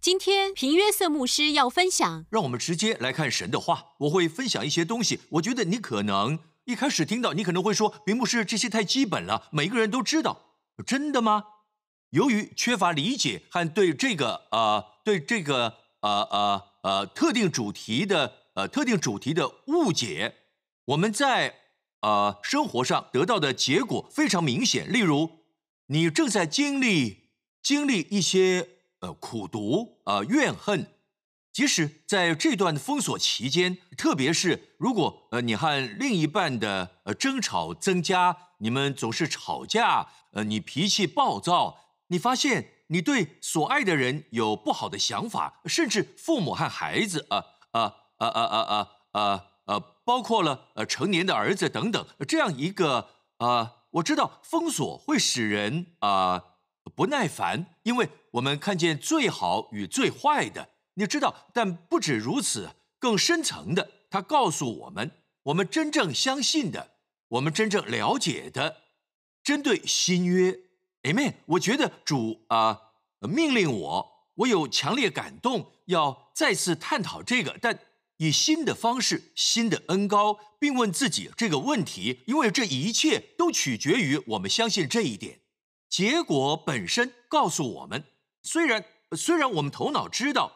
今天平约瑟牧师要分享，让我们直接来看神的话。我会分享一些东西，我觉得你可能一开始听到，你可能会说：“屏幕是这些太基本了，每个人都知道。”真的吗？由于缺乏理解和对这个呃对这个呃呃呃特定主题的呃特定主题的误解，我们在呃生活上得到的结果非常明显。例如，你正在经历经历一些。呃，苦读，呃，怨恨，即使在这段封锁期间，特别是如果呃你和另一半的呃争吵增加，你们总是吵架，呃，你脾气暴躁，你发现你对所爱的人有不好的想法，甚至父母和孩子，呃呃呃呃呃呃呃，包括了呃成年的儿子等等，这样一个呃，我知道封锁会使人啊。不耐烦，因为我们看见最好与最坏的，你知道。但不止如此，更深层的，他告诉我们，我们真正相信的，我们真正了解的，针对新约，Amen。我觉得主啊命令我，我有强烈感动，要再次探讨这个，但以新的方式、新的恩高，并问自己这个问题，因为这一切都取决于我们相信这一点。结果本身告诉我们，虽然虽然我们头脑知道，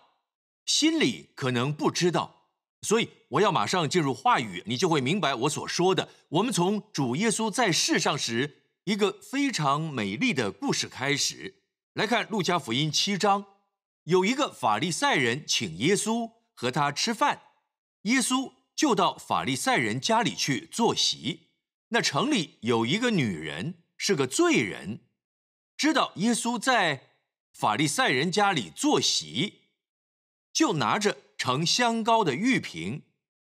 心里可能不知道，所以我要马上进入话语，你就会明白我所说的。我们从主耶稣在世上时一个非常美丽的故事开始来看。路加福音七章，有一个法利赛人请耶稣和他吃饭，耶稣就到法利赛人家里去坐席。那城里有一个女人是个罪人。知道耶稣在法利赛人家里坐席，就拿着盛香膏的玉瓶，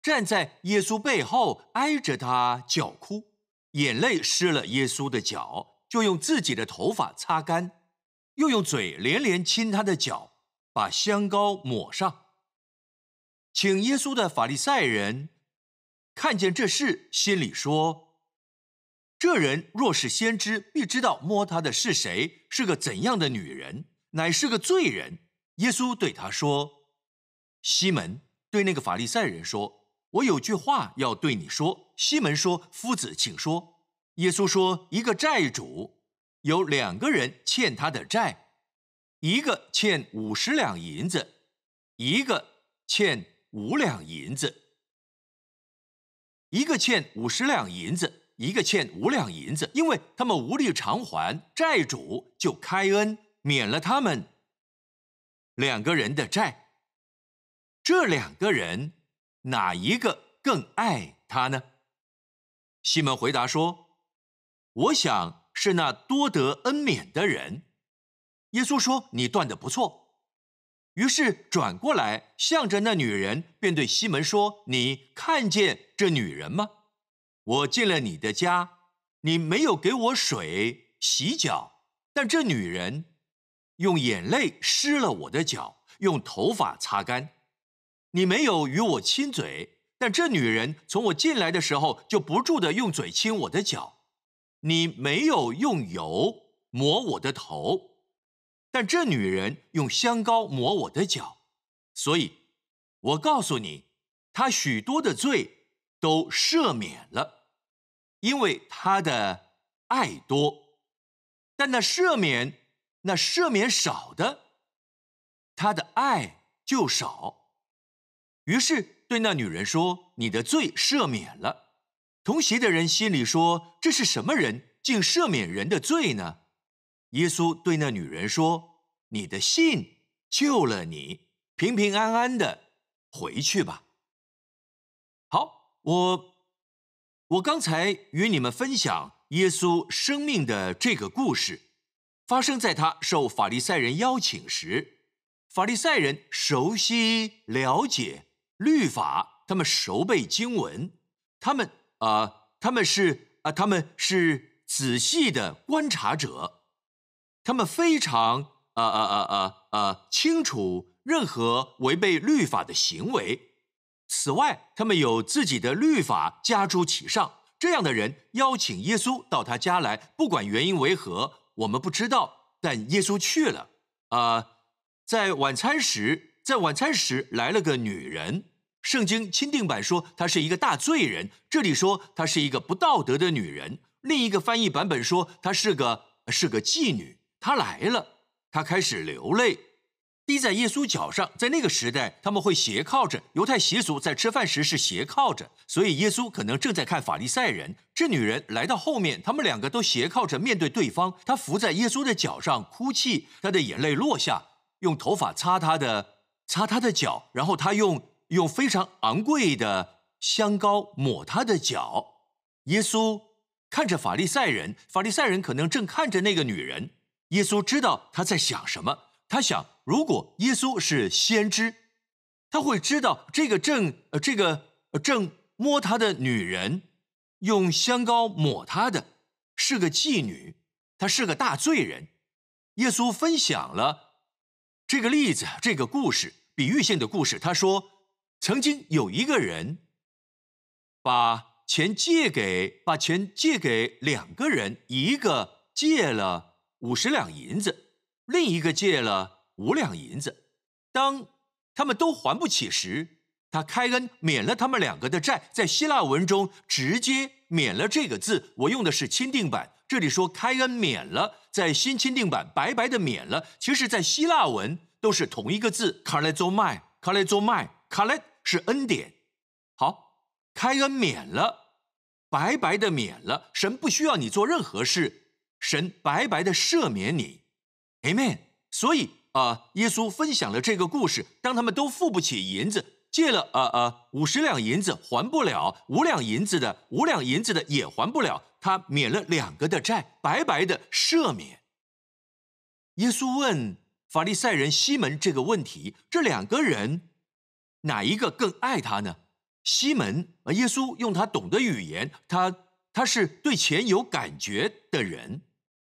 站在耶稣背后挨着他叫哭，眼泪湿了耶稣的脚，就用自己的头发擦干，又用嘴连连亲他的脚，把香膏抹上。请耶稣的法利赛人看见这事，心里说。这人若是先知，必知道摸他的是谁，是个怎样的女人，乃是个罪人。耶稣对他说：“西门，对那个法利赛人说，我有句话要对你说。”西门说：“夫子，请说。”耶稣说：“一个债主有两个人欠他的债，一个欠五十两银子，一个欠五两银子，一个欠五十两银子。”一个欠五两银子，因为他们无力偿还，债主就开恩免了他们两个人的债。这两个人哪一个更爱他呢？西门回答说：“我想是那多得恩免的人。”耶稣说：“你断的不错。”于是转过来，向着那女人，便对西门说：“你看见这女人吗？”我进了你的家，你没有给我水洗脚，但这女人用眼泪湿了我的脚，用头发擦干。你没有与我亲嘴，但这女人从我进来的时候就不住的用嘴亲我的脚。你没有用油抹我的头，但这女人用香膏抹我的脚。所以，我告诉你，她许多的罪。都赦免了，因为她的爱多；但那赦免，那赦免少的，他的爱就少。于是对那女人说：“你的罪赦免了。”同席的人心里说：“这是什么人，竟赦免人的罪呢？”耶稣对那女人说：“你的信救了你，平平安安的回去吧。”好。我，我刚才与你们分享耶稣生命的这个故事，发生在他受法利赛人邀请时。法利赛人熟悉了解律法，他们熟背经文，他们啊，他们是啊，他们是仔细的观察者，他们非常啊啊啊啊啊清楚任何违背律法的行为。此外，他们有自己的律法加诸其上。这样的人邀请耶稣到他家来，不管原因为何，我们不知道。但耶稣去了。啊，在晚餐时，在晚餐时来了个女人。圣经钦定版说她是一个大罪人，这里说她是一个不道德的女人。另一个翻译版本说她是个是个妓女。她来了，她开始流泪，滴在耶稣脚上。在那个时代，他们会斜靠着，犹太习俗在吃饭时是斜靠着，所以耶稣可能正在看法利赛人。这女人来到后面，他们两个都斜靠着面对对方。她伏在耶稣的脚上哭泣，她的眼泪落下。用头发擦她的，擦她的脚，然后她用用非常昂贵的香膏抹她的脚。耶稣看着法利赛人，法利赛人可能正看着那个女人。耶稣知道他在想什么，他想，如果耶稣是先知，他会知道这个正呃这个正摸他的女人，用香膏抹他的是个妓女，他是个大罪人。耶稣分享了。这个例子，这个故事，比喻性的故事。他说，曾经有一个人，把钱借给，把钱借给两个人，一个借了五十两银子，另一个借了五两银子。当他们都还不起时，他开恩免了他们两个的债。在希腊文中，直接免了这个字，我用的是钦定版。这里说开恩免了，在新钦定版白白的免了。其实，在希腊文都是同一个字，卡雷佐麦，卡雷佐麦，卡雷是恩典。好，开恩免了，白白的免了。神不需要你做任何事，神白白的赦免你，Amen。所以啊，耶稣分享了这个故事，当他们都付不起银子。借了呃呃五十两银子还不了，五两银子的五两银子的也还不了，他免了两个的债，白白的赦免。耶稣问法利赛人西门这个问题：这两个人哪一个更爱他呢？西门啊，耶稣用他懂的语言，他他是对钱有感觉的人，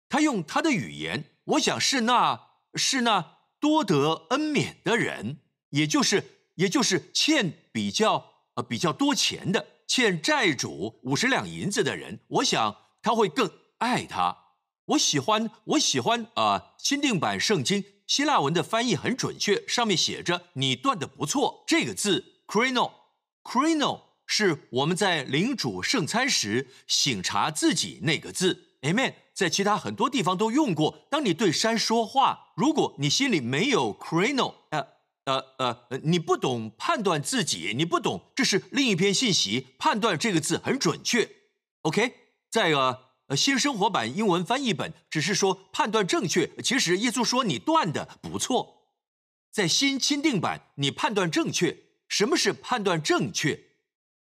他用他的语言，我想是那是那多得恩免的人，也就是。也就是欠比较呃比较多钱的，欠债主五十两银子的人，我想他会更爱他。我喜欢我喜欢啊，新定版圣经希腊文的翻译很准确，上面写着“你断的不错”这个字 “crino”，“crino” 是我们在领主圣餐时醒察自己那个字，Amen。在其他很多地方都用过。当你对山说话，如果你心里没有 “crino”，呃。呃呃，你不懂判断自己，你不懂，这是另一篇信息。判断这个字很准确，OK。再一个，呃，新生活版英文翻译本只是说判断正确，其实耶稣说你断的不错。在新钦定版，你判断正确。什么是判断正确？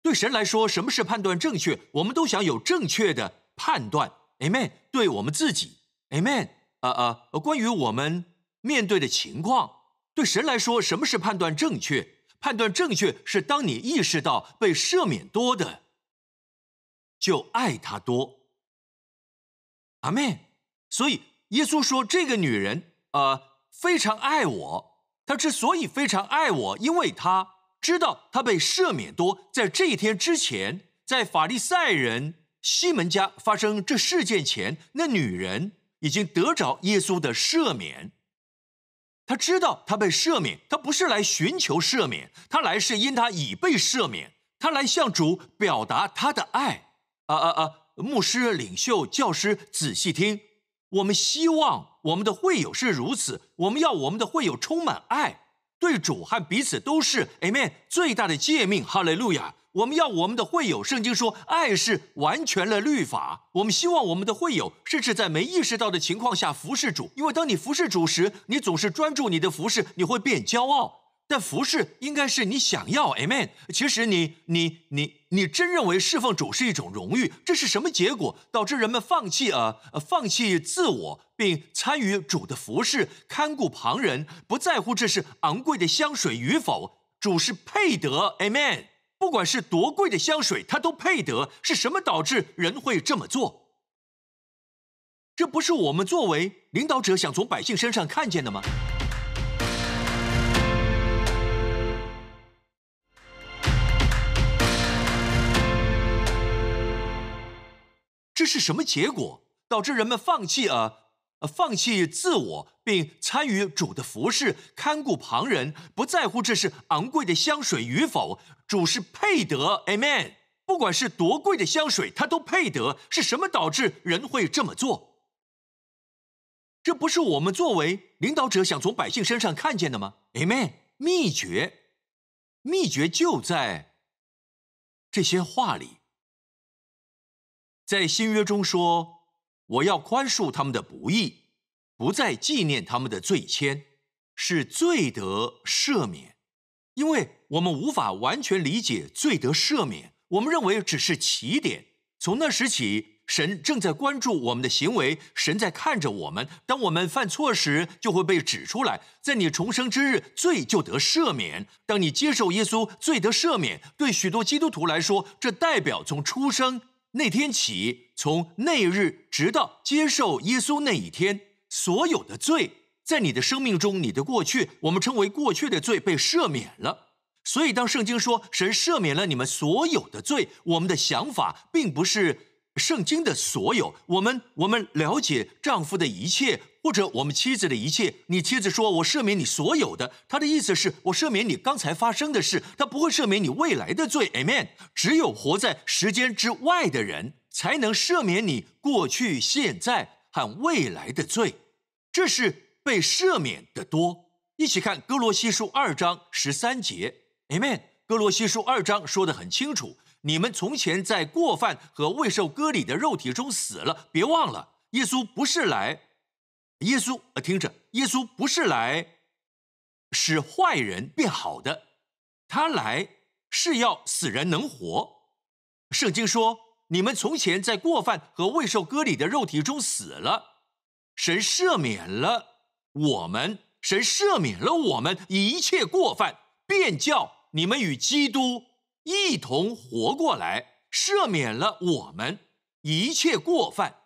对神来说，什么是判断正确？我们都想有正确的判断，Amen。对我们自己，Amen。呃呃，关于我们面对的情况。对神来说，什么是判断正确？判断正确是当你意识到被赦免多的，就爱他多。阿妹，所以耶稣说，这个女人呃非常爱我。她之所以非常爱我，因为她知道她被赦免多。在这一天之前，在法利赛人西门家发生这事件前，那女人已经得着耶稣的赦免。他知道他被赦免，他不是来寻求赦免，他来是因他已被赦免，他来向主表达他的爱。啊啊啊！牧师、领袖、教师，仔细听，我们希望我们的会友是如此，我们要我们的会友充满爱，对主和彼此都是。Amen。最大的诫命，哈利路亚。我们要我们的会友，圣经说，爱是完全了律法。我们希望我们的会友，甚至在没意识到的情况下服侍主，因为当你服侍主时，你总是专注你的服侍，你会变骄傲。但服侍应该是你想要，Amen。其实你你你你真认为侍奉主是一种荣誉，这是什么结果？导致人们放弃呃放弃自我，并参与主的服侍，看顾旁人，不在乎这是昂贵的香水与否，主是配得，Amen。不管是多贵的香水，他都配得。是什么导致人会这么做？这不是我们作为领导者想从百姓身上看见的吗？这是什么结果？导致人们放弃啊放弃自我，并参与主的服饰，看顾旁人，不在乎这是昂贵的香水与否，主是配得。Amen。不管是多贵的香水，他都配得。是什么导致人会这么做？这不是我们作为领导者想从百姓身上看见的吗？Amen。秘诀，秘诀就在这些话里。在新约中说：“我要宽恕他们的不义，不再纪念他们的罪愆，是罪得赦免。”因为我们无法完全理解罪得赦免。我们认为只是起点。从那时起，神正在关注我们的行为，神在看着我们。当我们犯错时，就会被指出来。在你重生之日，罪就得赦免。当你接受耶稣，罪得赦免。对许多基督徒来说，这代表从出生那天起，从那日直到接受耶稣那一天，所有的罪在你的生命中，你的过去，我们称为过去的罪被赦免了。所以，当圣经说神赦免了你们所有的罪，我们的想法并不是圣经的所有。我们我们了解丈夫的一切，或者我们妻子的一切。你妻子说：“我赦免你所有的。”他的意思是我赦免你刚才发生的事，他不会赦免你未来的罪。Amen。只有活在时间之外的人，才能赦免你过去、现在和未来的罪。这是被赦免的多。一起看哥罗西书二章十三节。Amen。哥罗西书二章说得很清楚：你们从前在过犯和未受割礼的肉体中死了。别忘了，耶稣不是来，耶稣呃，听着，耶稣不是来使坏人变好的，他来是要死人能活。圣经说，你们从前在过犯和未受割礼的肉体中死了，神赦免了我们，神赦免了我们一切过犯，便叫。你们与基督一同活过来，赦免了我们一切过犯。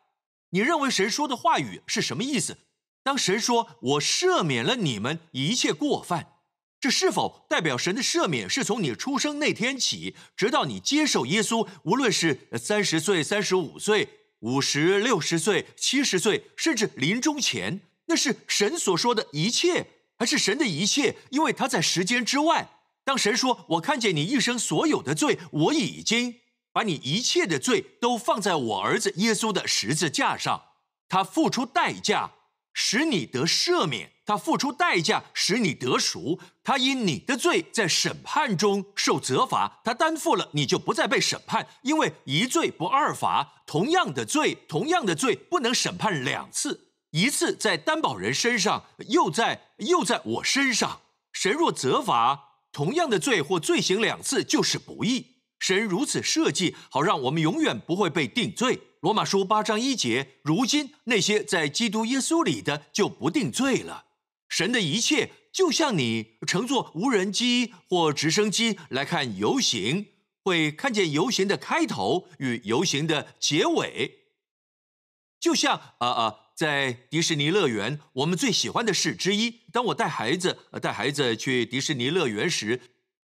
你认为神说的话语是什么意思？当神说“我赦免了你们一切过犯”，这是否代表神的赦免是从你出生那天起，直到你接受耶稣，无论是三十岁、三十五岁、五十六十岁、七十岁，甚至临终前，那是神所说的一切，还是神的一切？因为他在时间之外。当神说：“我看见你一生所有的罪，我已经把你一切的罪都放在我儿子耶稣的十字架上。他付出代价，使你得赦免；他付出代价，使你得赎。他因你的罪在审判中受责罚，他担负了，你就不再被审判。因为一罪不二罚，同样的罪，同样的罪不能审判两次，一次在担保人身上，又在又在我身上。神若责罚。”同样的罪或罪行两次就是不义。神如此设计，好让我们永远不会被定罪。罗马书八章一节，如今那些在基督耶稣里的就不定罪了。神的一切，就像你乘坐无人机或直升机来看游行，会看见游行的开头与游行的结尾，就像啊啊。在迪士尼乐园，我们最喜欢的事之一，当我带孩子带孩子去迪士尼乐园时，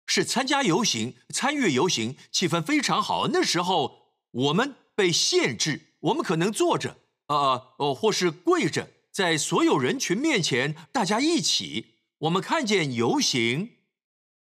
是参加游行、参与游行，气氛非常好。那时候我们被限制，我们可能坐着，呃哦，或是跪着，在所有人群面前，大家一起，我们看见游行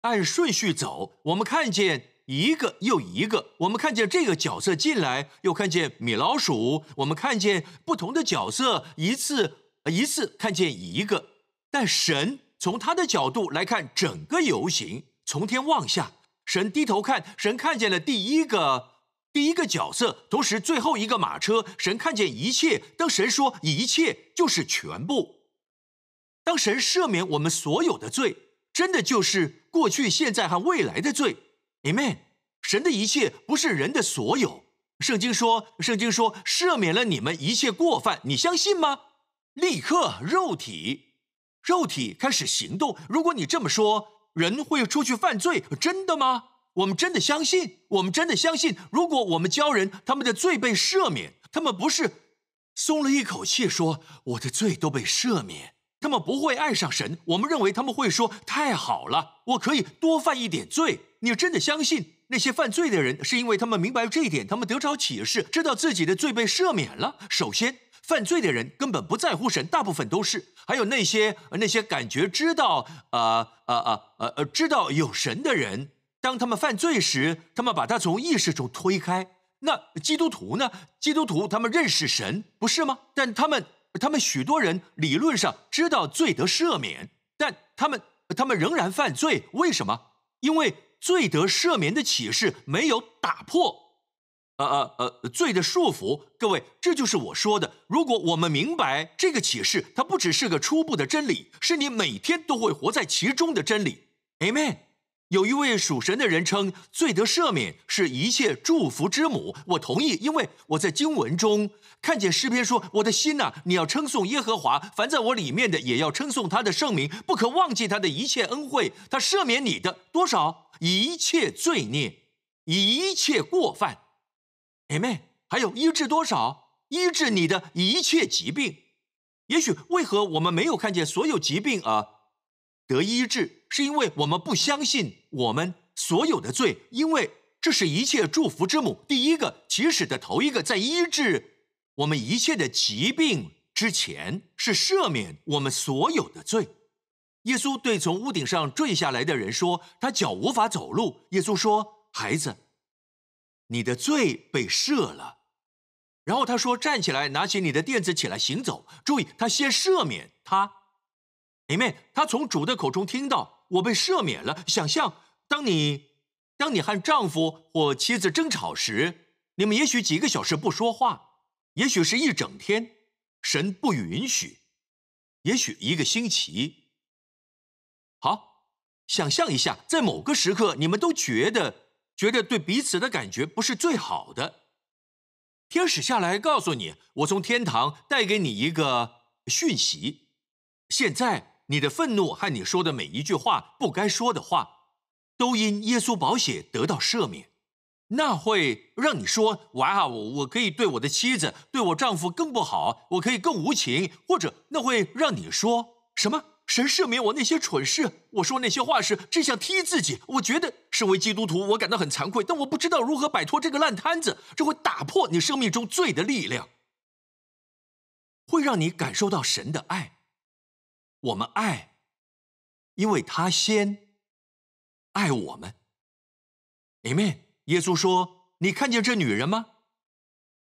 按顺序走，我们看见。一个又一个，我们看见这个角色进来，又看见米老鼠。我们看见不同的角色，一次一次看见一个。但神从他的角度来看整个游行，从天望下，神低头看，神看见了第一个第一个角色，同时最后一个马车。神看见一切。当神说一切就是全部，当神赦免我们所有的罪，真的就是过去、现在和未来的罪。Amen。神的一切不是人的所有。圣经说，圣经说赦免了你们一切过犯，你相信吗？立刻，肉体，肉体开始行动。如果你这么说，人会出去犯罪，真的吗？我们真的相信？我们真的相信？如果我们教人他们的罪被赦免，他们不是松了一口气，说我的罪都被赦免。他们不会爱上神，我们认为他们会说：“太好了，我可以多犯一点罪。”你真的相信那些犯罪的人是因为他们明白这一点，他们得着启示，知道自己的罪被赦免了？首先，犯罪的人根本不在乎神，大部分都是。还有那些那些感觉知道呃呃呃呃呃知道有神的人，当他们犯罪时，他们把他从意识中推开。那基督徒呢？基督徒他们认识神，不是吗？但他们他们许多人理论上知道罪得赦免，但他们他们仍然犯罪。为什么？因为罪得赦免的启示没有打破。呃呃呃，罪的束缚，各位，这就是我说的。如果我们明白这个启示，它不只是个初步的真理，是你每天都会活在其中的真理。Amen。有一位属神的人称罪得赦免是一切祝福之母，我同意，因为我在经文中看见诗篇说：“我的心呐，你要称颂耶和华，凡在我里面的也要称颂他的圣名，不可忘记他的一切恩惠，他赦免你的多少一切罪孽，一切过犯。” Amen。还有医治多少？医治你的一切疾病。也许为何我们没有看见所有疾病啊得医治？是因为我们不相信我们所有的罪，因为这是一切祝福之母。第一个起始的头一个，在医治我们一切的疾病之前，是赦免我们所有的罪。耶稣对从屋顶上坠下来的人说：“他脚无法走路。”耶稣说：“孩子。”你的罪被赦了，然后他说：“站起来，拿起你的垫子起来行走。”注意，他先赦免他。里面他从主的口中听到：“我被赦免了。”想象，当你当你和丈夫或妻子争吵时，你们也许几个小时不说话，也许是一整天，神不允许，也许一个星期。好，想象一下，在某个时刻，你们都觉得。觉得对彼此的感觉不是最好的，天使下来告诉你：“我从天堂带给你一个讯息。现在你的愤怒和你说的每一句话不该说的话，都因耶稣宝血得到赦免。那会让你说：‘哇，我我可以对我的妻子、对我丈夫更不好，我可以更无情。’或者那会让你说什么？”神赦免我那些蠢事。我说那些话时，只想踢自己。我觉得身为基督徒，我感到很惭愧，但我不知道如何摆脱这个烂摊子。这会打破你生命中罪的力量，会让你感受到神的爱。我们爱，因为他先爱我们。Amen。耶稣说：“你看见这女人吗？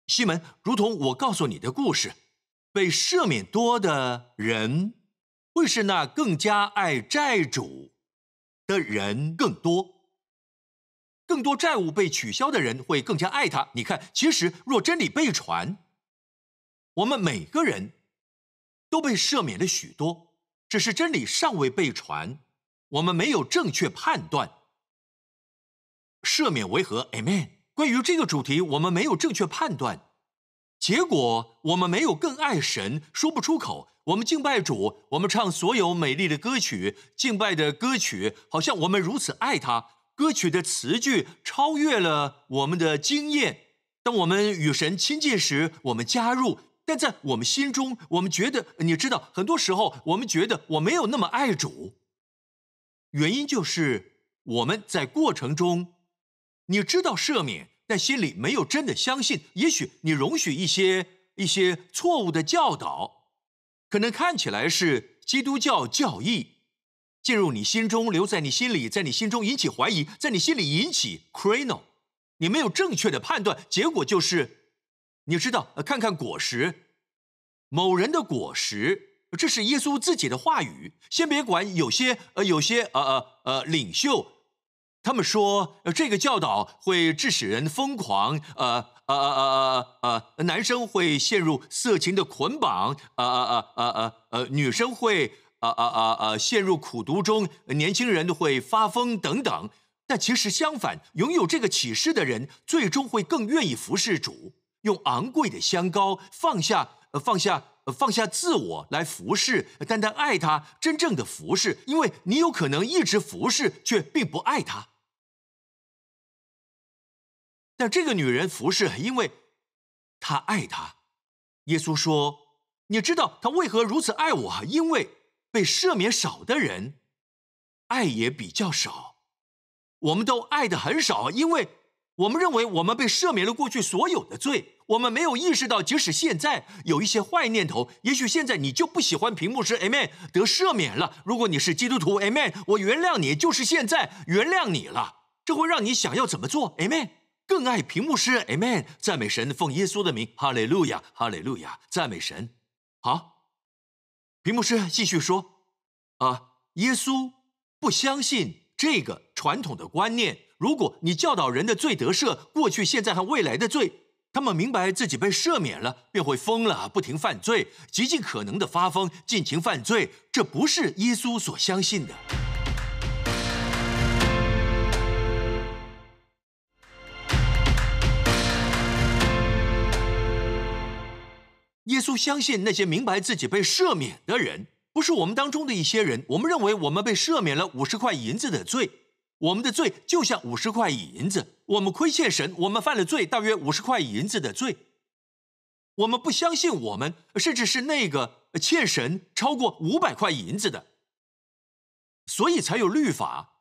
西门，如同我告诉你的故事，被赦免多的人。”会是那更加爱债主的人更多，更多债务被取消的人会更加爱他。你看，其实若真理被传，我们每个人都被赦免了许多，只是真理尚未被传，我们没有正确判断。赦免为何？Amen。关于这个主题，我们没有正确判断，结果我们没有更爱神，说不出口。我们敬拜主，我们唱所有美丽的歌曲，敬拜的歌曲，好像我们如此爱他。歌曲的词句超越了我们的经验。当我们与神亲近时，我们加入，但在我们心中，我们觉得，你知道，很多时候我们觉得我没有那么爱主。原因就是我们在过程中，你知道赦免，但心里没有真的相信。也许你容许一些一些错误的教导。可能看起来是基督教教义进入你心中，留在你心里，在你心中引起怀疑，在你心里引起 crino，你没有正确的判断，结果就是，你知道，看看果实，某人的果实，这是耶稣自己的话语。先别管有些呃有些呃呃呃领袖，他们说这个教导会致使人疯狂，呃。呃呃呃呃男生会陷入色情的捆绑，呃呃呃呃呃女生会呃呃呃呃陷入苦读中，年轻人会发疯等等。但其实相反，拥有这个启示的人，最终会更愿意服侍主，用昂贵的香膏放下放下放下自我来服侍，单单爱他，真正的服侍。因为你有可能一直服侍，却并不爱他。但这个女人服侍，因为她爱他。耶稣说：“你知道他为何如此爱我？因为被赦免少的人，爱也比较少。我们都爱的很少，因为我们认为我们被赦免了过去所有的罪。我们没有意识到，即使现在有一些坏念头，也许现在你就不喜欢屏幕师，Amen，得赦免了。如果你是基督徒，Amen，我原谅你，就是现在原谅你了。这会让你想要怎么做？Amen，更爱屏幕师，Amen，赞美神，奉耶稣的名，哈利路亚，哈利路亚，赞美神。好，屏幕师继续说，啊，耶稣不相信这个传统的观念。如果你教导人的罪得赦，过去、现在和未来的罪，他们明白自己被赦免了，便会疯了，不停犯罪，极尽可能的发疯，尽情犯罪。这不是耶稣所相信的。耶稣相信那些明白自己被赦免的人，不是我们当中的一些人。我们认为我们被赦免了五十块银子的罪。我们的罪就像五十块银子，我们亏欠神，我们犯了罪，大约五十块银子的罪。我们不相信我们，甚至是那个欠神超过五百块银子的，所以才有律法，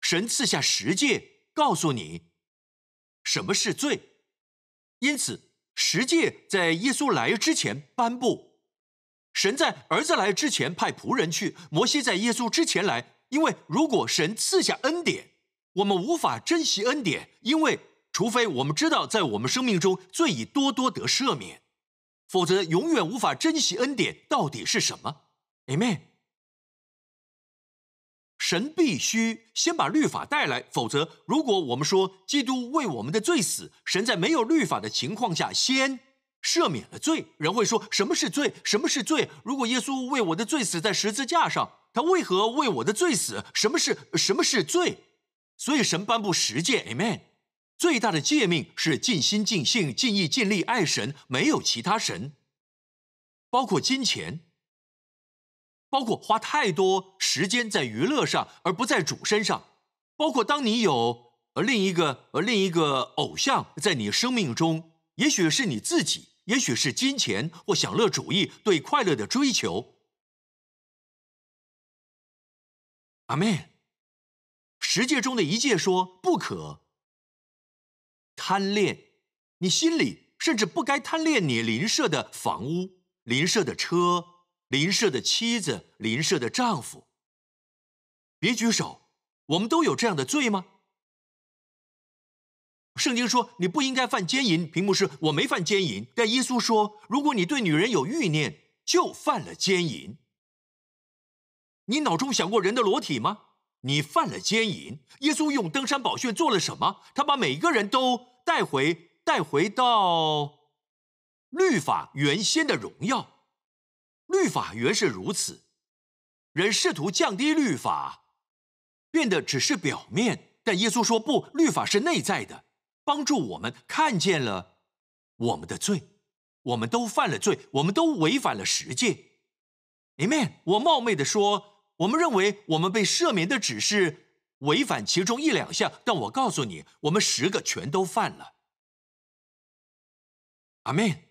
神赐下十诫，告诉你什么是罪。因此，十诫在耶稣来之前颁布，神在儿子来之前派仆人去，摩西在耶稣之前来。因为如果神赐下恩典，我们无法珍惜恩典，因为除非我们知道在我们生命中罪已多多得赦免，否则永远无法珍惜恩典到底是什么。Amen。神必须先把律法带来，否则如果我们说基督为我们的罪死，神在没有律法的情况下先赦免了罪，人会说什么是罪？什么是罪？如果耶稣为我的罪死在十字架上。他为何为我的罪死？什么是什么是罪？所以神颁布十诫，Amen。最大的诫命是尽心、尽性、尽意、尽力爱神，没有其他神。包括金钱，包括花太多时间在娱乐上而不在主身上，包括当你有呃另一个呃另一个偶像在你生命中，也许是你自己，也许是金钱或享乐主义对快乐的追求。阿妹，十诫中的一诫说不可贪恋，你心里甚至不该贪恋你邻舍的房屋、邻舍的车、邻舍的妻子、邻舍的丈夫。别举手，我们都有这样的罪吗？圣经说你不应该犯奸淫，屏幕是我没犯奸淫，但耶稣说，如果你对女人有欲念，就犯了奸淫。你脑中想过人的裸体吗？你犯了奸淫。耶稣用登山宝训做了什么？他把每个人都带回，带回到律法原先的荣耀。律法原是如此，人试图降低律法，变得只是表面。但耶稣说不，律法是内在的，帮助我们看见了我们的罪。我们都犯了罪，我们都违反了十诫。Amen。我冒昧的说。我们认为我们被赦免的只是违反其中一两项，但我告诉你，我们十个全都犯了。阿门。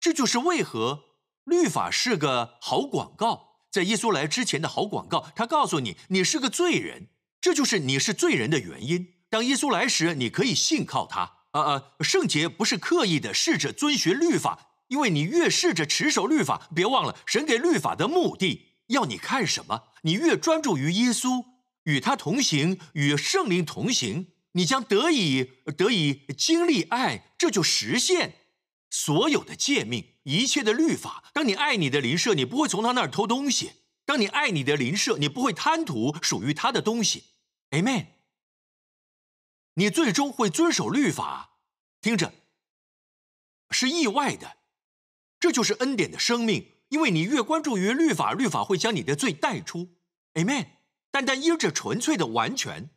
这就是为何律法是个好广告，在耶稣来之前的好广告。他告诉你，你是个罪人，这就是你是罪人的原因。当耶稣来时，你可以信靠他。呃呃，圣洁不是刻意的试着遵循律法，因为你越试着持守律法，别忘了神给律法的目的。要你看什么？你越专注于耶稣，与他同行，与圣灵同行，你将得以得以经历爱，这就实现所有的诫命，一切的律法。当你爱你的邻舍，你不会从他那儿偷东西；当你爱你的邻舍，你不会贪图属于他的东西。Amen。你最终会遵守律法。听着，是意外的，这就是恩典的生命。因为你越关注于律法，律法会将你的罪带出，Amen。单单因着纯粹的完全。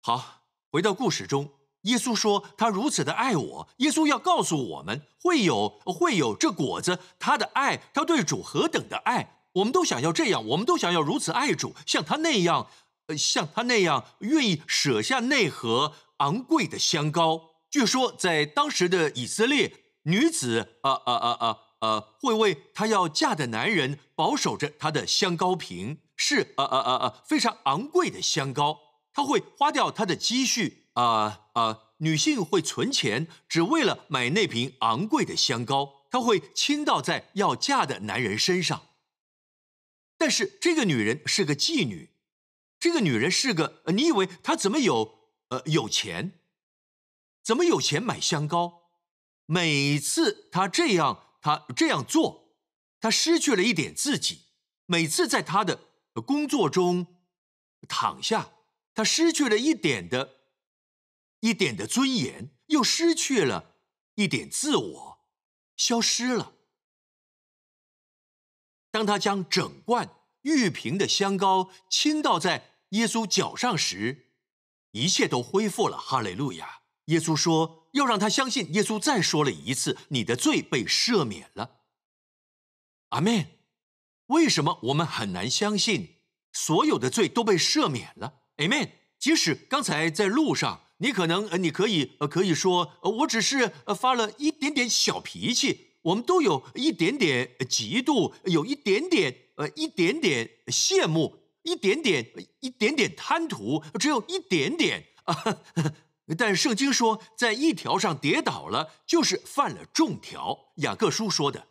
好，回到故事中，耶稣说他如此的爱我。耶稣要告诉我们，会有会有这果子，他的爱，他对主何等的爱，我们都想要这样，我们都想要如此爱主，像他那样，呃，像他那样愿意舍下那盒昂贵的香膏。据说在当时的以色列，女子，啊啊啊啊。呃，会为她要嫁的男人保守着她的香膏瓶，是呃呃呃呃非常昂贵的香膏。她会花掉她的积蓄，啊啊女性会存钱，只为了买那瓶昂贵的香膏，她会倾倒在要嫁的男人身上。但是这个女人是个妓女，这个女人是个……你以为她怎么有呃有钱？怎么有钱买香膏？每次她这样，她这样做，她失去了一点自己。每次在她的工作中躺下，她失去了一点的、一点的尊严，又失去了一点自我，消失了。当他将整罐玉瓶的香膏倾倒在耶稣脚上时，一切都恢复了。哈利路亚！耶稣说要让他相信。耶稣再说了一次：“你的罪被赦免了。”阿门。为什么我们很难相信所有的罪都被赦免了？阿门。即使刚才在路上，你可能呃，你可以呃，可以说呃，我只是呃发了一点点小脾气。我们都有一点点嫉妒，有一点点呃，一点点羡慕，一点点一点点贪图，只有一点点啊。但圣经说，在一条上跌倒了，就是犯了众条。雅各书说的，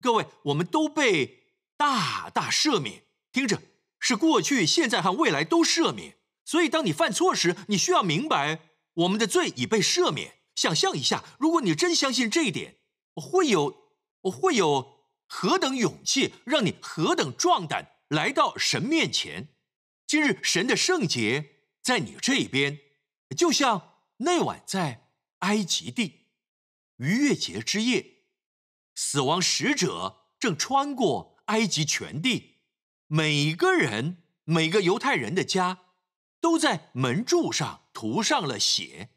各位，我们都被大大赦免。听着，是过去、现在和未来都赦免。所以，当你犯错时，你需要明白，我们的罪已被赦免。想象一下，如果你真相信这一点。我会有，我会有何等勇气，让你何等壮胆来到神面前？今日神的圣洁在你这一边，就像那晚在埃及地逾越节之夜，死亡使者正穿过埃及全地，每个人每个犹太人的家都在门柱上涂上了血，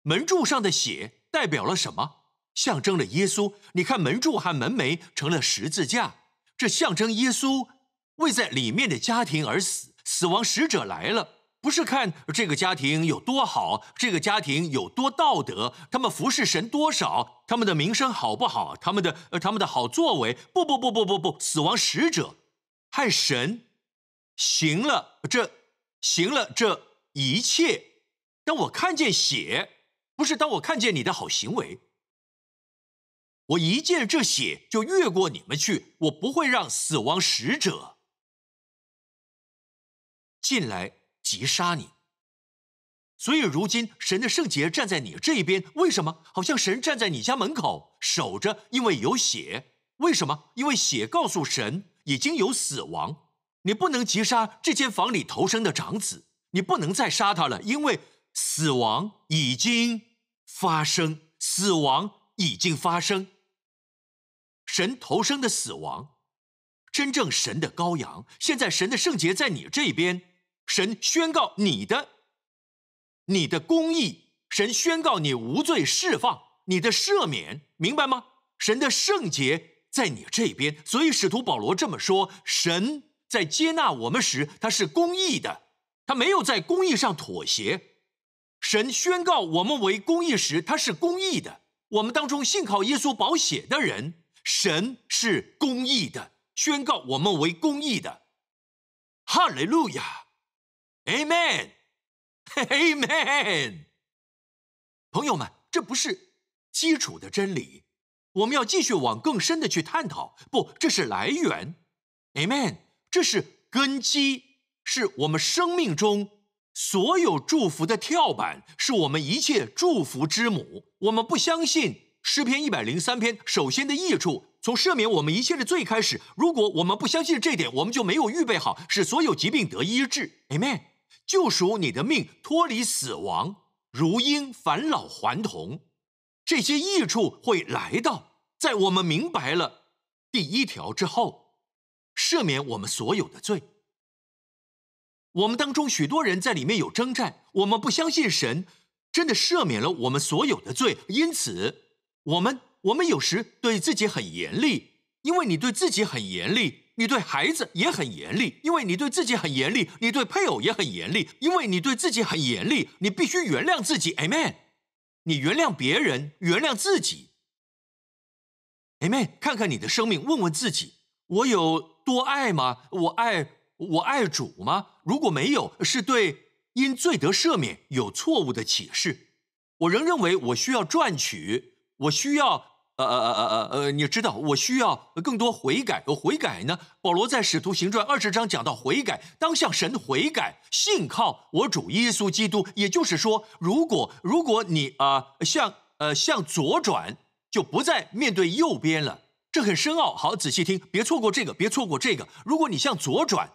门柱上的血代表了什么？象征了耶稣，你看门柱和门楣成了十字架，这象征耶稣为在里面的家庭而死。死亡使者来了，不是看这个家庭有多好，这个家庭有多道德，他们服侍神多少，他们的名声好不好，他们的呃他们的好作为。不不不不不不，死亡使者。和神行了。这行了这一切。当我看见血，不是当我看见你的好行为。我一见这血就越过你们去，我不会让死亡使者进来击杀你。所以如今神的圣洁站在你这一边，为什么？好像神站在你家门口守着，因为有血。为什么？因为血告诉神已经有死亡，你不能击杀这间房里投生的长子，你不能再杀他了，因为死亡已经发生，死亡已经发生。神投生的死亡，真正神的羔羊。现在神的圣洁在你这边，神宣告你的，你的公义。神宣告你无罪释放，你的赦免，明白吗？神的圣洁在你这边，所以使徒保罗这么说：神在接纳我们时，他是公义的，他没有在公义上妥协。神宣告我们为公义时，他是公义的。我们当中信靠耶稣保险的人。神是公义的，宣告我们为公义的。哈利路亚，Amen，Amen。朋友们，这不是基础的真理，我们要继续往更深的去探讨。不，这是来源，Amen，这是根基，是我们生命中所有祝福的跳板，是我们一切祝福之母。我们不相信。诗篇一百零三篇，首先的益处从赦免我们一切的罪开始。如果我们不相信这点，我们就没有预备好使所有疾病得医治。Amen。救赎你的命，脱离死亡，如婴返老还童，这些益处会来到，在我们明白了第一条之后，赦免我们所有的罪。我们当中许多人在里面有征战，我们不相信神真的赦免了我们所有的罪，因此。我们我们有时对自己很严厉，因为你对自己很严厉，你对孩子也很严厉，因为你对自己很严厉，你对配偶也很严厉，因为你对自己很严厉，你必须原谅自己，Amen。你原谅别人，原谅自己，Amen。看看你的生命，问问自己：我有多爱吗？我爱我爱主吗？如果没有，是对因罪得赦免有错误的启示。我仍认为我需要赚取，我需要。呃呃呃呃呃，你知道我需要更多悔改，悔改呢？保罗在使徒行传二十章讲到悔改，当向神悔改，信靠我主耶稣基督。也就是说，如果如果你啊向呃向左转，就不再面对右边了。这很深奥，好仔细听，别错过这个，别错过这个。如果你向左转，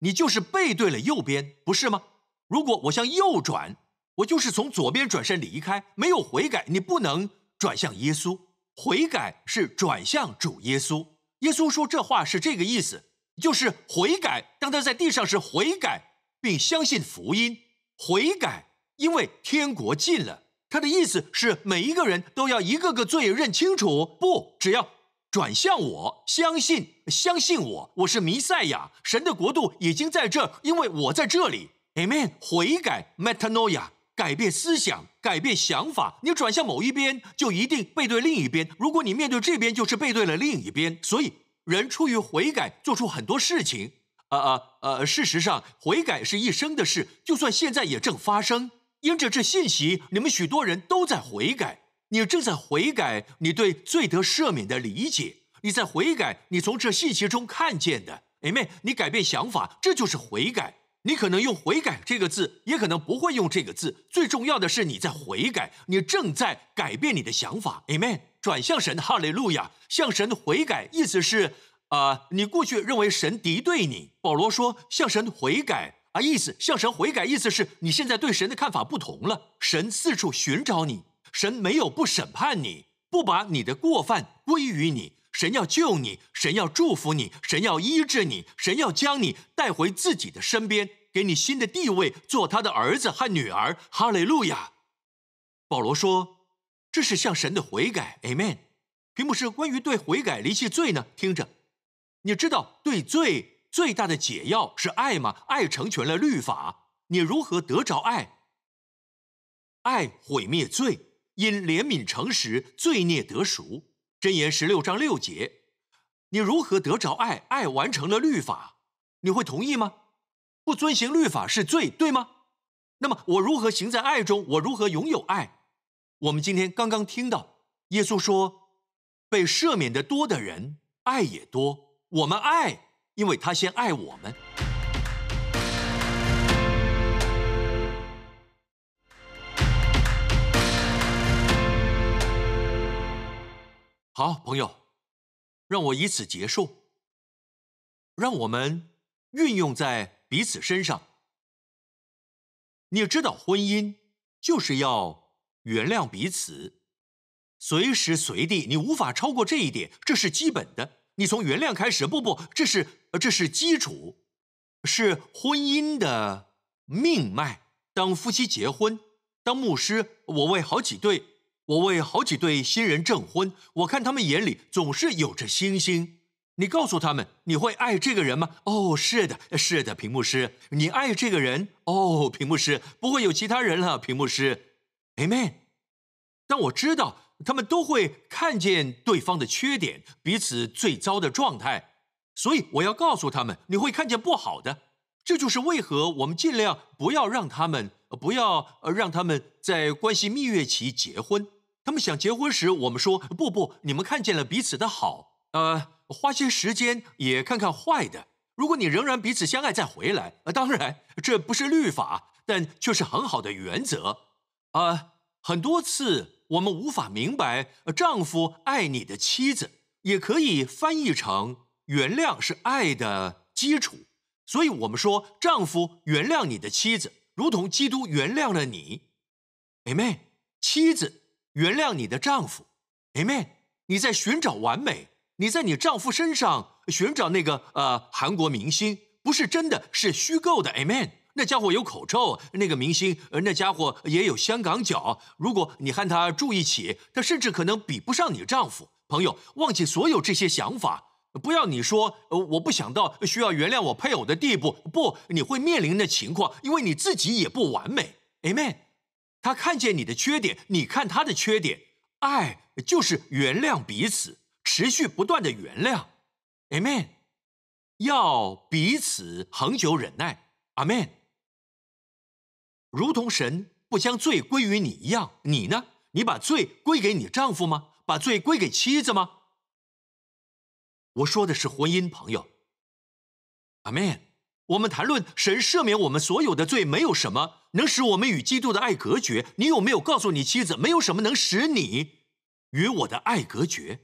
你就是背对了右边，不是吗？如果我向右转，我就是从左边转身离开，没有悔改，你不能转向耶稣。悔改是转向主耶稣。耶稣说这话是这个意思，就是悔改。当他在地上是悔改，并相信福音，悔改，因为天国近了。他的意思是每一个人都要一个个罪认清楚，不，只要转向我，相信，相信我，我是弥赛亚，神的国度已经在这，因为我在这里。Amen。悔改，Metanoia。改变思想，改变想法。你转向某一边，就一定背对另一边。如果你面对这边，就是背对了另一边。所以，人出于悔改，做出很多事情。呃呃呃，事实上，悔改是一生的事，就算现在也正发生。因着这信息，你们许多人都在悔改。你正在悔改，你对罪得赦免的理解。你在悔改，你从这信息中看见的。Amen。你改变想法，这就是悔改。你可能用“悔改”这个字，也可能不会用这个字。最重要的是你在悔改，你正在改变你的想法。Amen，转向神，哈利路亚，向神悔改，意思是啊，你过去认为神敌对你。保罗说向神悔改啊，意思向神悔改，意思是你现在对神的看法不同了。神四处寻找你，神没有不审判你，不把你的过犯归于你。神要救你，神要祝福你，神要医治你，神要将你带回自己的身边，给你新的地位，做他的儿子和女儿。哈利路亚！保罗说：“这是向神的悔改。”Amen。屏幕是关于对悔改离弃罪呢？听着，你知道对罪最大的解药是爱吗？爱成全了律法。你如何得着爱？爱毁灭罪，因怜悯诚实，罪孽得赎。箴言十六章六节，你如何得着爱？爱完成了律法，你会同意吗？不遵行律法是罪，对吗？那么我如何行在爱中？我如何拥有爱？我们今天刚刚听到耶稣说，被赦免的多的人，爱也多。我们爱，因为他先爱我们。好，朋友，让我以此结束。让我们运用在彼此身上。你知道，婚姻就是要原谅彼此，随时随地，你无法超过这一点，这是基本的。你从原谅开始，不不，这是这是基础，是婚姻的命脉。当夫妻结婚，当牧师，我为好几对。我为好几对新人证婚，我看他们眼里总是有着星星。你告诉他们，你会爱这个人吗？哦，是的，是的，屏幕师，你爱这个人？哦，屏幕师，不会有其他人了。屏幕师，Amen。但我知道他们都会看见对方的缺点，彼此最糟的状态，所以我要告诉他们，你会看见不好的。这就是为何我们尽量不要让他们，不要让他们在关系蜜月期结婚。他们想结婚时，我们说不不，你们看见了彼此的好，呃，花些时间也看看坏的。如果你仍然彼此相爱，再回来，呃，当然这不是律法，但却是很好的原则。啊，很多次我们无法明白，丈夫爱你的妻子，也可以翻译成原谅是爱的基础。所以我们说，丈夫原谅你的妻子，如同基督原谅了你。Amen，妻子。原谅你的丈夫，Amen。你在寻找完美，你在你丈夫身上寻找那个呃韩国明星，不是真的，是虚构的，Amen。那家伙有口臭，那个明星呃，那家伙也有香港脚。如果你和他住一起，他甚至可能比不上你丈夫。朋友，忘记所有这些想法，不要你说我不想到需要原谅我配偶的地步，不，你会面临的情况，因为你自己也不完美，Amen。他看见你的缺点，你看他的缺点，爱就是原谅彼此，持续不断的原谅，Amen。要彼此恒久忍耐，Amen。如同神不将罪归于你一样，你呢？你把罪归给你丈夫吗？把罪归给妻子吗？我说的是婚姻，朋友。Amen。我们谈论神赦免我们所有的罪，没有什么能使我们与基督的爱隔绝。你有没有告诉你妻子，没有什么能使你与我的爱隔绝？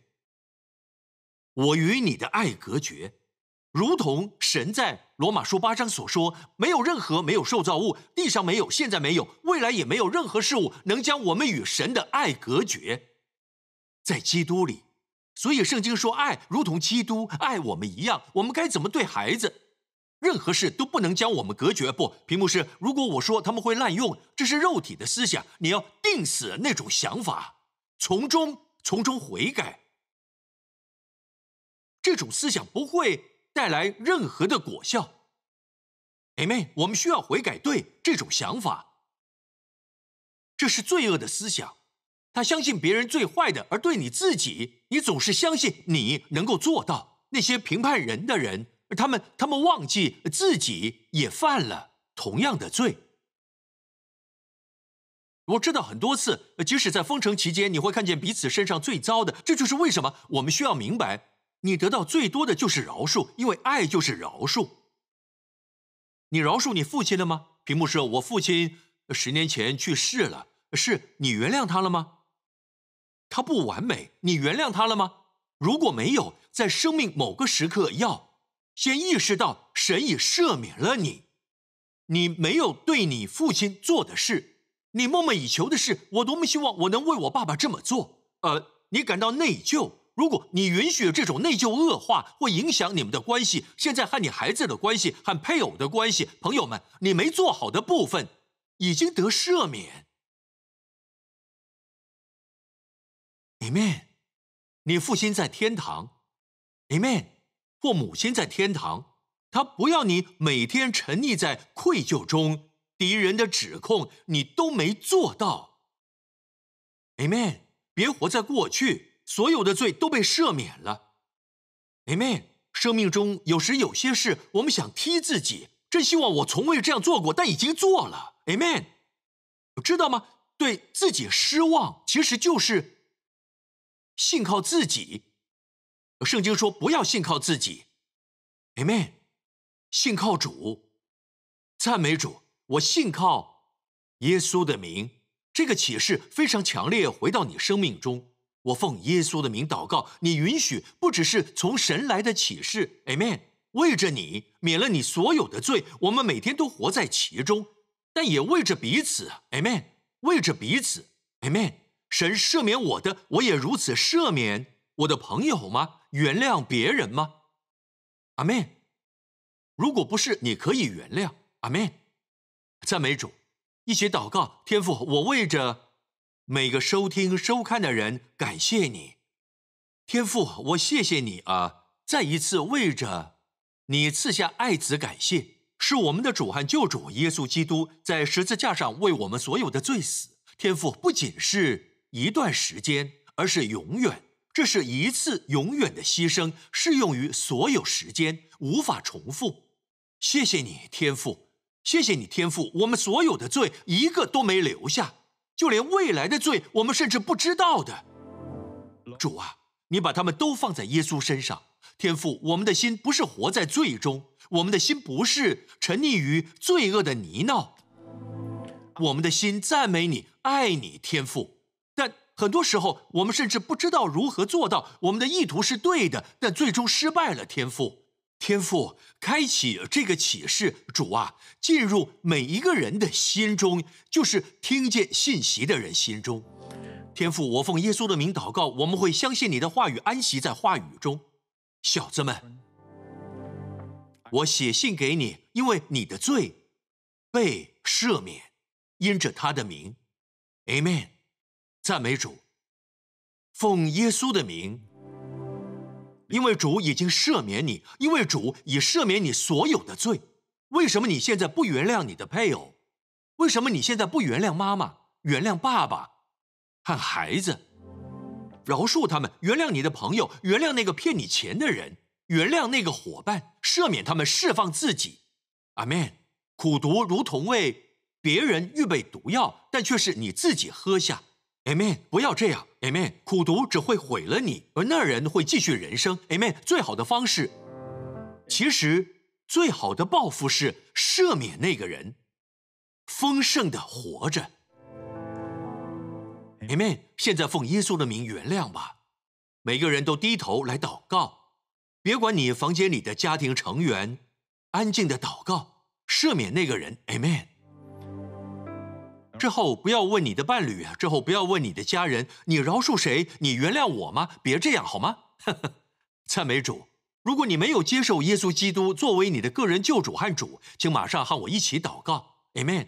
我与你的爱隔绝，如同神在罗马书八章所说：没有任何没有受造物，地上没有，现在没有，未来也没有任何事物能将我们与神的爱隔绝。在基督里，所以圣经说，爱如同基督爱我们一样。我们该怎么对孩子？任何事都不能将我们隔绝。不，屏幕是，如果我说他们会滥用，这是肉体的思想，你要定死那种想法，从中从中悔改。这种思想不会带来任何的果效。哎妹，我们需要悔改，对这种想法，这是罪恶的思想。他相信别人最坏的，而对你自己，你总是相信你能够做到。那些评判人的人。他们，他们忘记自己也犯了同样的罪。我知道很多次，即使在封城期间，你会看见彼此身上最糟的。这就是为什么我们需要明白，你得到最多的就是饶恕，因为爱就是饶恕。你饶恕你父亲了吗？屏幕是我父亲十年前去世了，是你原谅他了吗？他不完美，你原谅他了吗？如果没有，在生命某个时刻要。先意识到神已赦免了你，你没有对你父亲做的事，你梦寐以求的事，我多么希望我能为我爸爸这么做。呃，你感到内疚，如果你允许这种内疚恶化，会影响你们的关系。现在和你孩子的关系，和配偶的关系，朋友们，你没做好的部分已经得赦免。Amen。你父亲在天堂。Amen。或母亲在天堂，他不要你每天沉溺在愧疚中，敌人的指控你都没做到。Amen，别活在过去，所有的罪都被赦免了。Amen，生命中有时有些事，我们想踢自己，真希望我从未这样做过，但已经做了。Amen，知道吗？对自己失望，其实就是信靠自己。圣经说：“不要信靠自己，Amen。信靠主，赞美主。我信靠耶稣的名。这个启示非常强烈，回到你生命中。我奉耶稣的名祷告，你允许不只是从神来的启示，Amen。为着你免了你所有的罪，我们每天都活在其中，但也为着彼此，Amen。为着彼此，Amen。神赦免我的，我也如此赦免我的朋友吗？”原谅别人吗？阿门。如果不是，你可以原谅。阿门。赞美主，一起祷告。天父，我为着每个收听收看的人感谢你。天父，我谢谢你啊！再一次为着你赐下爱子感谢，是我们的主和救主耶稣基督在十字架上为我们所有的罪死。天父不仅是一段时间，而是永远。这是一次永远的牺牲，适用于所有时间，无法重复。谢谢你，天父，谢谢你，天父。我们所有的罪一个都没留下，就连未来的罪，我们甚至不知道的。主啊，你把他们都放在耶稣身上。天父，我们的心不是活在罪中，我们的心不是沉溺于罪恶的泥淖，我们的心赞美你，爱你，天父。很多时候，我们甚至不知道如何做到。我们的意图是对的，但最终失败了。天赋，天赋，开启这个启示，主啊，进入每一个人的心中，就是听见信息的人心中。天赋，我奉耶稣的名祷告，我们会相信你的话语，安息在话语中。小子们，我写信给你，因为你的罪被赦免，因着他的名，Amen。赞美主，奉耶稣的名，因为主已经赦免你，因为主已赦免你所有的罪。为什么你现在不原谅你的配偶？为什么你现在不原谅妈妈、原谅爸爸和孩子？饶恕他们，原谅你的朋友，原谅那个骗你钱的人，原谅那个伙伴，赦免他们，释放自己。阿门。苦读如同为别人预备毒药，但却是你自己喝下。Amen，不要这样。Amen，苦毒只会毁了你，而那人会继续人生。Amen，最好的方式，其实最好的报复是赦免那个人，丰盛的活着。Amen，现在奉耶稣的名原谅吧。每个人都低头来祷告，别管你房间里的家庭成员，安静的祷告，赦免那个人。Amen。之后不要问你的伴侣，之后不要问你的家人，你饶恕谁？你原谅我吗？别这样好吗？赞美主！如果你没有接受耶稣基督作为你的个人救主和主，请马上和我一起祷告。Amen。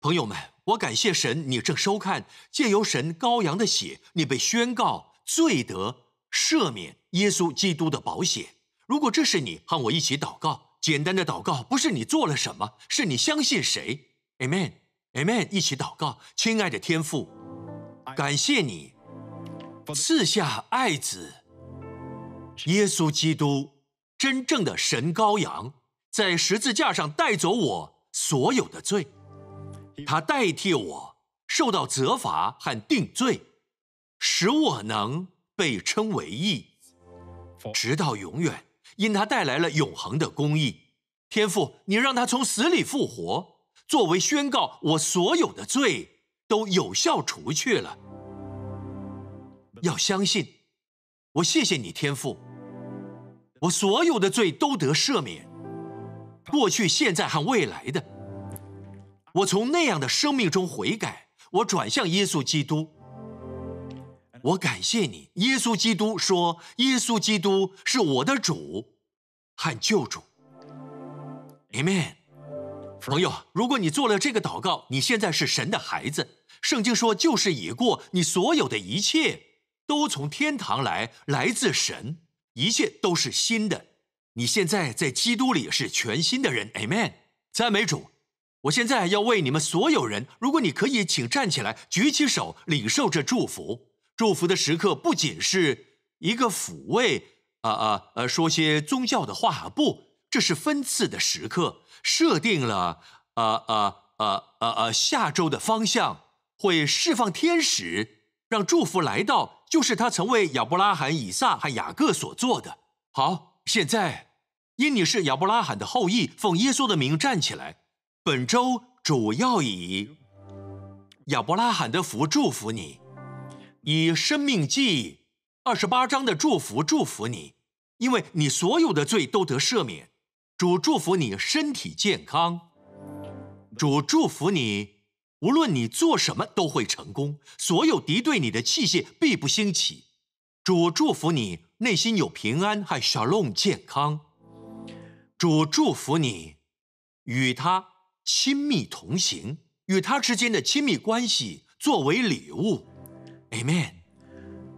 朋友们，我感谢神，你正收看，借由神羔羊的血，你被宣告罪得赦免，耶稣基督的保险。如果这是你和我一起祷告，简单的祷告，不是你做了什么，是你相信谁。Amen。Amen，一起祷告，亲爱的天父，感谢你赐下爱子耶稣基督，真正的神羔羊，在十字架上带走我所有的罪，他代替我受到责罚和定罪，使我能被称为义，直到永远，因他带来了永恒的公义。天父，你让他从死里复活。作为宣告，我所有的罪都有效除去了。要相信，我谢谢你天父，我所有的罪都得赦免，过去、现在和未来的。我从那样的生命中悔改，我转向耶稣基督。我感谢你，耶稣基督说，耶稣基督是我的主和救主。Amen。朋友，如果你做了这个祷告，你现在是神的孩子。圣经说，旧事已过，你所有的一切都从天堂来，来自神，一切都是新的。你现在在基督里是全新的人。Amen。赞美主！我现在要为你们所有人，如果你可以，请站起来，举起手，领受这祝福。祝福的时刻不仅是一个抚慰，啊啊呃，说些宗教的话，不，这是分赐的时刻。设定了，呃呃呃呃呃，下周的方向会释放天使，让祝福来到，就是他曾为亚伯拉罕、以撒和雅各所做的。好，现在因你是亚伯拉罕的后裔，奉耶稣的名站起来。本周主要以亚伯拉罕的福祝福你，以生命记二十八章的祝福祝福你，因为你所有的罪都得赦免。主祝福你身体健康，主祝福你，无论你做什么都会成功，所有敌对你的器械必不兴起。主祝福你内心有平安和小龙健康。主祝福你与他亲密同行，与他之间的亲密关系作为礼物。Amen。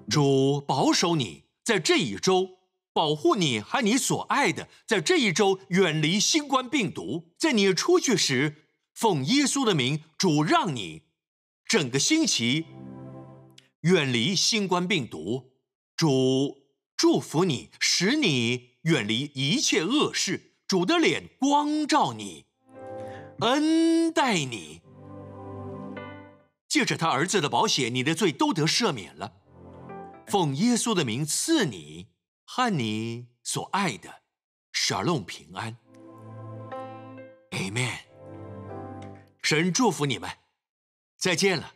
主保守你在这一周。保护你和你所爱的，在这一周远离新冠病毒。在你出去时，奉耶稣的名，主让你整个星期远离新冠病毒。主祝福你，使你远离一切恶事。主的脸光照你，恩待你。借着他儿子的宝血，你的罪都得赦免了。奉耶稣的名赐你。和你所爱的沙龙平安，Amen。神祝福你们，再见了。